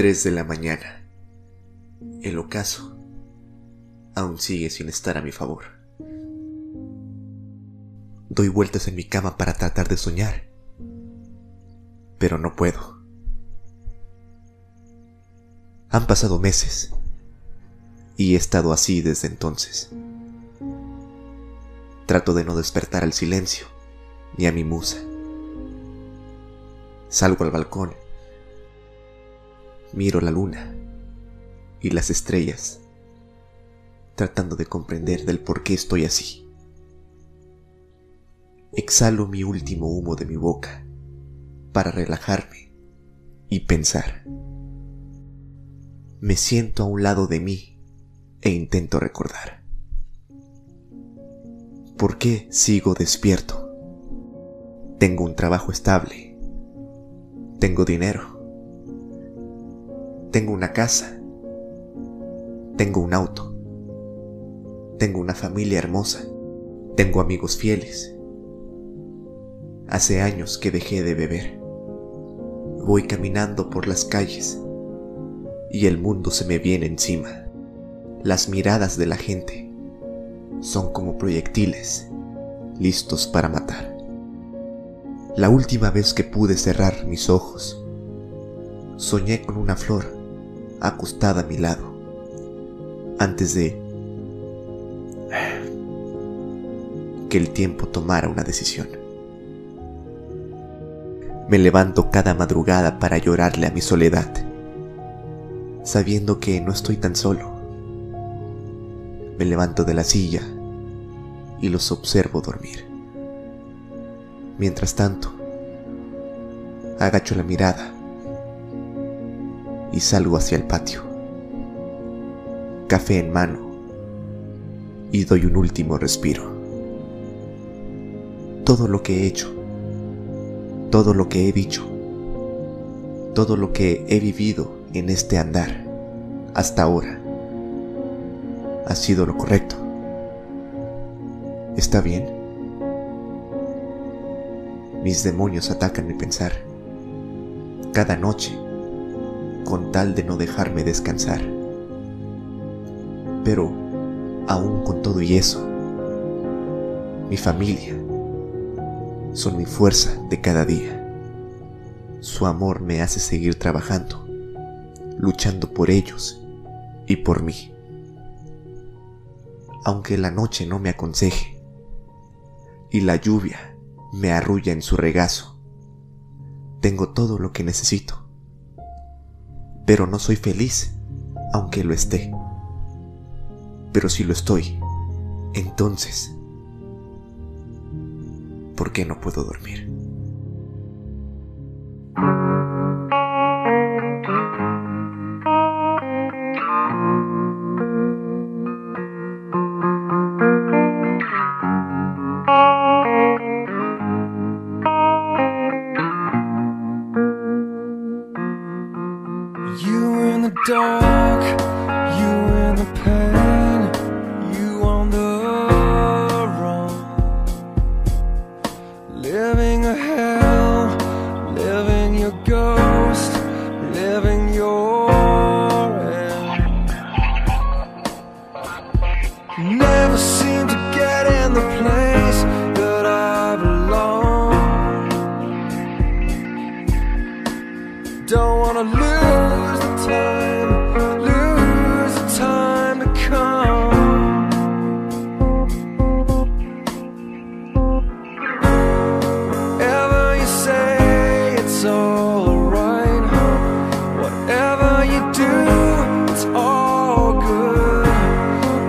3 de la mañana. El ocaso aún sigue sin estar a mi favor. Doy vueltas en mi cama para tratar de soñar, pero no puedo. Han pasado meses y he estado así desde entonces. Trato de no despertar al silencio ni a mi musa. Salgo al balcón, miro la luna y las estrellas, tratando de comprender del por qué estoy así. Exhalo mi último humo de mi boca para relajarme y pensar. Me siento a un lado de mí e intento recordar. ¿Por qué sigo despierto? Tengo un trabajo estable. Tengo dinero. Tengo una casa. Tengo un auto. Tengo una familia hermosa. Tengo amigos fieles. Hace años que dejé de beber. Voy caminando por las calles y el mundo se me viene encima. Las miradas de la gente son como proyectiles listos para matar. La última vez que pude cerrar mis ojos, soñé con una flor acostada a mi lado, antes de que el tiempo tomara una decisión. Me levanto cada madrugada para llorarle a mi soledad, sabiendo que no estoy tan solo me levanto de la silla y los observo dormir. Mientras tanto, agacho la mirada y salgo hacia el patio. Café en mano y doy un último respiro. Todo lo que he hecho, todo lo que he dicho, todo lo que he vivido en este andar hasta ahora ha sido lo correcto. ¿Está bien? Mis demonios atacan mi pensar cada noche con tal de no dejarme descansar. Pero, aún con todo y eso, mi familia son mi fuerza de cada día. Su amor me hace seguir trabajando, luchando por ellos y por mí aunque la noche no me aconseje y la lluvia me arrulla en su regazo. Tengo todo lo que necesito, pero no soy feliz aunque lo esté. Pero si lo estoy, entonces, ¿por qué no puedo dormir? Dark, you in the pain, you on the run, living a hell, living your ghost, living your end. Never seem to get in the place that I belong. Don't wanna lose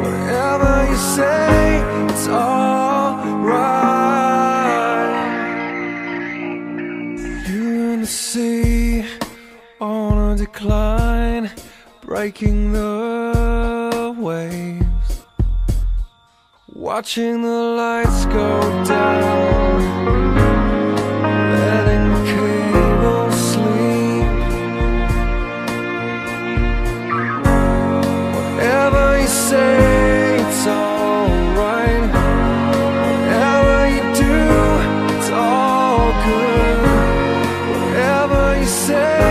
Whatever you say, it's alright. You in the sea on a decline, breaking the waves. Watching the lights go. say it's alright. Whatever you do, it's all good. Whatever you say.